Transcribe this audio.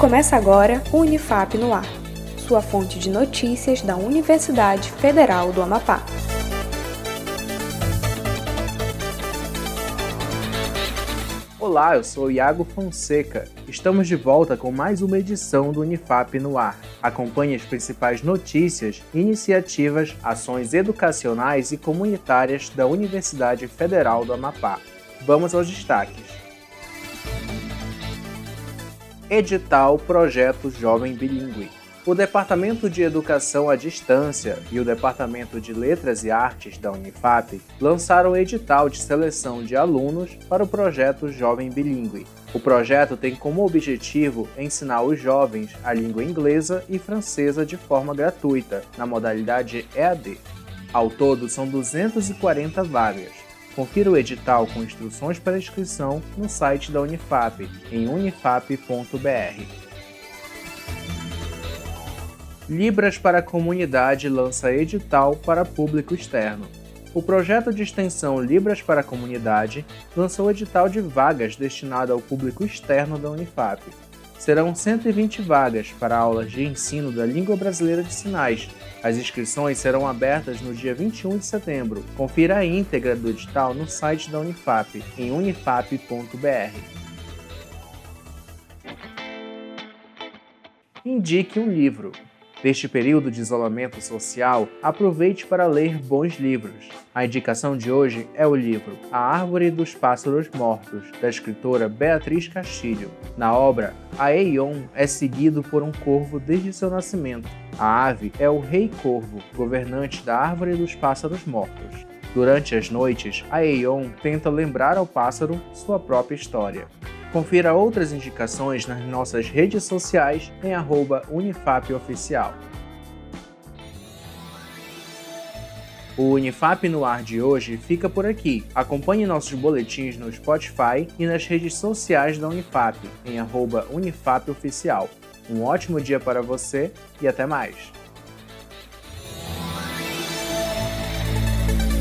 Começa agora o Unifap no Ar, sua fonte de notícias da Universidade Federal do Amapá. Olá, eu sou Iago Fonseca. Estamos de volta com mais uma edição do Unifap no Ar. Acompanhe as principais notícias, iniciativas, ações educacionais e comunitárias da Universidade Federal do Amapá. Vamos aos destaques. Edital Projeto Jovem Bilingue. O Departamento de Educação à Distância e o Departamento de Letras e Artes da Unifap lançaram edital de seleção de alunos para o projeto Jovem Bilingue. O projeto tem como objetivo ensinar os jovens a língua inglesa e francesa de forma gratuita, na modalidade EAD. Ao todo, são 240 vagas. Confira o edital com instruções para inscrição no site da Unifap, em unifap.br. Libras para a Comunidade lança edital para público externo. O projeto de extensão Libras para a Comunidade lançou edital de vagas destinado ao público externo da Unifap. Serão 120 vagas para aulas de ensino da língua brasileira de sinais. As inscrições serão abertas no dia 21 de setembro. Confira a íntegra do edital no site da Unifap, em unifap.br. Indique um livro. Neste período de isolamento social, aproveite para ler bons livros. A indicação de hoje é o livro A Árvore dos Pássaros Mortos, da escritora Beatriz Castilho. Na obra, a Eion é seguido por um corvo desde seu nascimento. A ave é o Rei Corvo, governante da Árvore dos Pássaros Mortos. Durante as noites, a Eion tenta lembrar ao pássaro sua própria história. Confira outras indicações nas nossas redes sociais em @unifapoficial. O Unifap no ar de hoje fica por aqui. Acompanhe nossos boletins no Spotify e nas redes sociais da Unifap em @unifapoficial. Um ótimo dia para você e até mais.